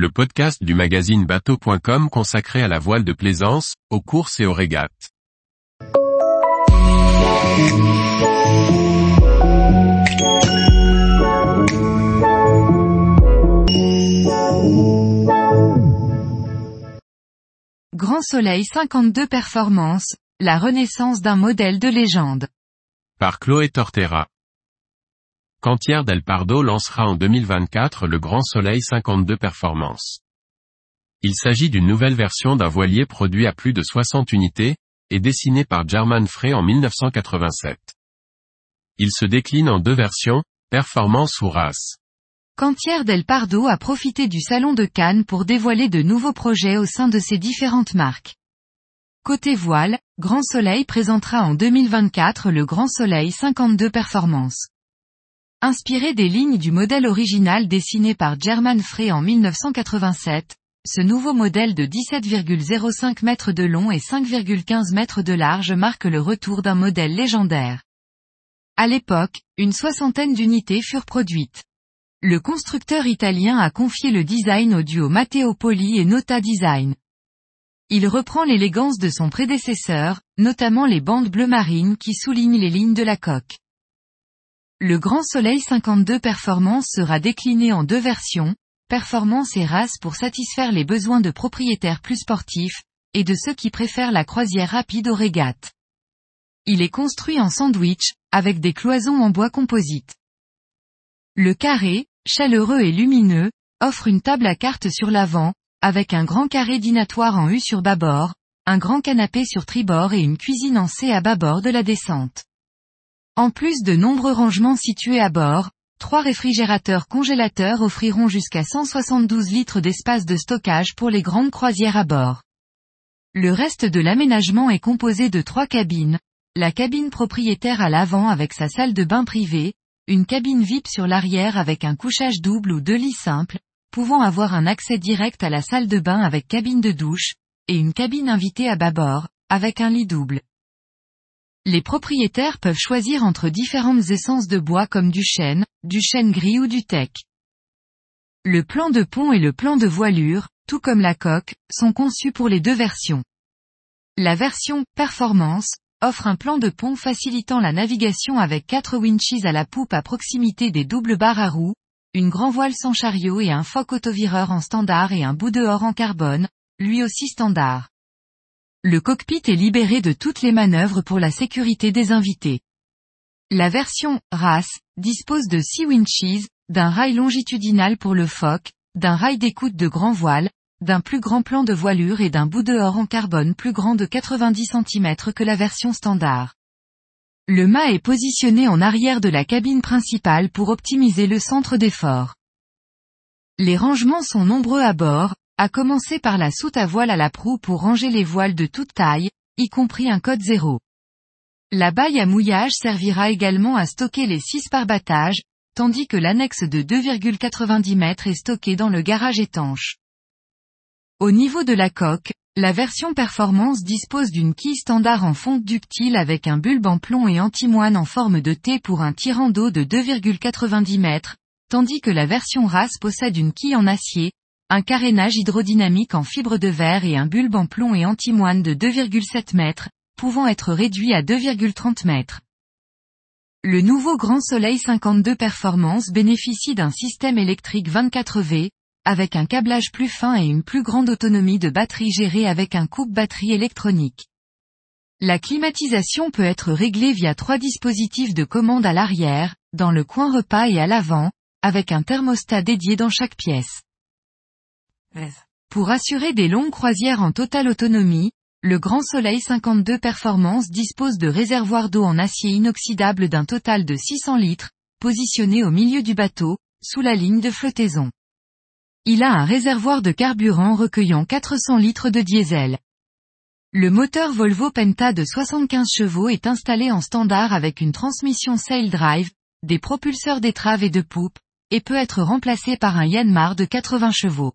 le podcast du magazine bateau.com consacré à la voile de plaisance, aux courses et aux régates. Grand Soleil 52 Performance, la renaissance d'un modèle de légende. Par Chloé Tortera. Cantière del Pardo lancera en 2024 le Grand Soleil 52 Performance. Il s'agit d'une nouvelle version d'un voilier produit à plus de 60 unités, et dessiné par German Frey en 1987. Il se décline en deux versions, Performance ou Race. Cantière del Pardo a profité du Salon de Cannes pour dévoiler de nouveaux projets au sein de ses différentes marques. Côté voile, Grand Soleil présentera en 2024 le Grand Soleil 52 Performance. Inspiré des lignes du modèle original dessiné par German Frey en 1987, ce nouveau modèle de 17,05 mètres de long et 5,15 mètres de large marque le retour d'un modèle légendaire. À l'époque, une soixantaine d'unités furent produites. Le constructeur italien a confié le design au duo Matteo Poli et Nota Design. Il reprend l'élégance de son prédécesseur, notamment les bandes bleu marine qui soulignent les lignes de la coque. Le Grand Soleil 52 Performance sera décliné en deux versions, Performance et Race pour satisfaire les besoins de propriétaires plus sportifs, et de ceux qui préfèrent la croisière rapide aux régates. Il est construit en sandwich, avec des cloisons en bois composite. Le carré, chaleureux et lumineux, offre une table à cartes sur l'avant, avec un grand carré dînatoire en U sur bâbord, un grand canapé sur tribord et une cuisine en C à bâbord de la descente. En plus de nombreux rangements situés à bord, trois réfrigérateurs congélateurs offriront jusqu'à 172 litres d'espace de stockage pour les grandes croisières à bord. Le reste de l'aménagement est composé de trois cabines, la cabine propriétaire à l'avant avec sa salle de bain privée, une cabine VIP sur l'arrière avec un couchage double ou deux lits simples, pouvant avoir un accès direct à la salle de bain avec cabine de douche, et une cabine invitée à bâbord, avec un lit double. Les propriétaires peuvent choisir entre différentes essences de bois comme du chêne, du chêne gris ou du teck. Le plan de pont et le plan de voilure, tout comme la coque, sont conçus pour les deux versions. La version Performance offre un plan de pont facilitant la navigation avec quatre winches à la poupe à proximité des doubles barres à roues, une grand voile sans chariot et un foc autovireur en standard et un bout dehors en carbone, lui aussi standard. Le cockpit est libéré de toutes les manœuvres pour la sécurité des invités. La version RAS dispose de 6 winches, d'un rail longitudinal pour le foc, d'un rail d'écoute de grand voile, d'un plus grand plan de voilure et d'un bout dehors en carbone plus grand de 90 cm que la version standard. Le mât est positionné en arrière de la cabine principale pour optimiser le centre d'effort. Les rangements sont nombreux à bord, à commencer par la soute à voile à la proue pour ranger les voiles de toute taille, y compris un code zéro. La baille à mouillage servira également à stocker les 6 parbattages, tandis que l'annexe de 2,90 mètres est stockée dans le garage étanche. Au niveau de la coque, la version performance dispose d'une quille standard en fonte ductile avec un bulbe en plomb et antimoine en forme de T pour un tirant d'eau de 2,90 mètres, tandis que la version race possède une quille en acier, un carénage hydrodynamique en fibre de verre et un bulbe en plomb et antimoine de 2,7 mètres, pouvant être réduit à 2,30 mètres. Le nouveau Grand Soleil 52 Performance bénéficie d'un système électrique 24V, avec un câblage plus fin et une plus grande autonomie de batterie gérée avec un coupe-batterie électronique. La climatisation peut être réglée via trois dispositifs de commande à l'arrière, dans le coin repas et à l'avant, avec un thermostat dédié dans chaque pièce. Pour assurer des longues croisières en totale autonomie, le Grand Soleil 52 Performance dispose de réservoirs d'eau en acier inoxydable d'un total de 600 litres, positionnés au milieu du bateau, sous la ligne de flottaison. Il a un réservoir de carburant recueillant 400 litres de diesel. Le moteur Volvo Penta de 75 chevaux est installé en standard avec une transmission Sail Drive, des propulseurs d'étrave et de poupe, et peut être remplacé par un Yanmar de 80 chevaux.